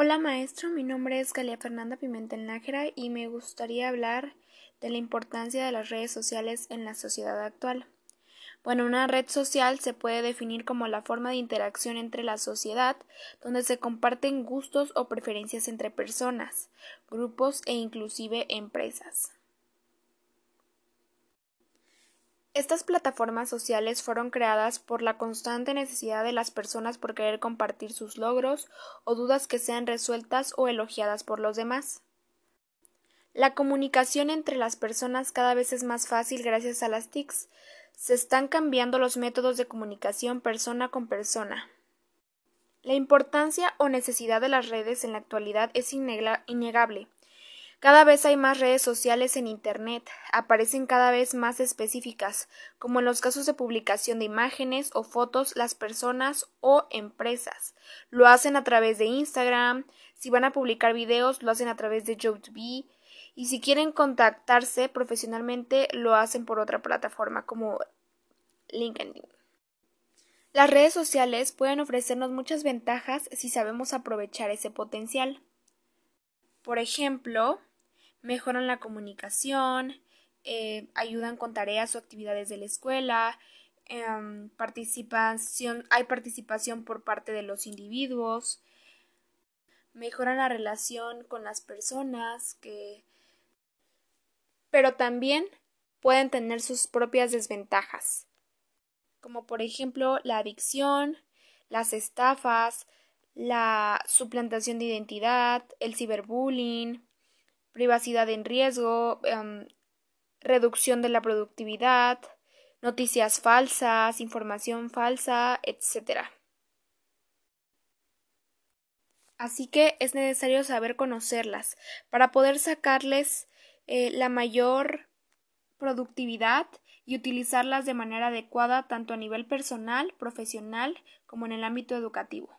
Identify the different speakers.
Speaker 1: Hola maestro, mi nombre es Galia Fernanda Pimentel Nájera y me gustaría hablar de la importancia de las redes sociales en la sociedad actual. Bueno, una red social se puede definir como la forma de interacción entre la sociedad donde se comparten gustos o preferencias entre personas, grupos e inclusive empresas. Estas plataformas sociales fueron creadas por la constante necesidad de las personas por querer compartir sus logros o dudas que sean resueltas o elogiadas por los demás. La comunicación entre las personas cada vez es más fácil gracias a las TICs. Se están cambiando los métodos de comunicación persona con persona. La importancia o necesidad de las redes en la actualidad es innegable. Cada vez hay más redes sociales en Internet, aparecen cada vez más específicas, como en los casos de publicación de imágenes o fotos, las personas o empresas. Lo hacen a través de Instagram, si van a publicar videos, lo hacen a través de YouTube, y si quieren contactarse profesionalmente, lo hacen por otra plataforma como LinkedIn. Las redes sociales pueden ofrecernos muchas ventajas si sabemos aprovechar ese potencial. Por ejemplo, mejoran la comunicación, eh, ayudan con tareas o actividades de la escuela, em, participación, hay participación por parte de los individuos, mejoran la relación con las personas que pero también pueden tener sus propias desventajas, como por ejemplo la adicción, las estafas, la suplantación de identidad, el ciberbullying, privacidad en riesgo, em, reducción de la productividad, noticias falsas, información falsa, etc. Así que es necesario saber conocerlas para poder sacarles eh, la mayor productividad y utilizarlas de manera adecuada tanto a nivel personal, profesional como en el ámbito educativo.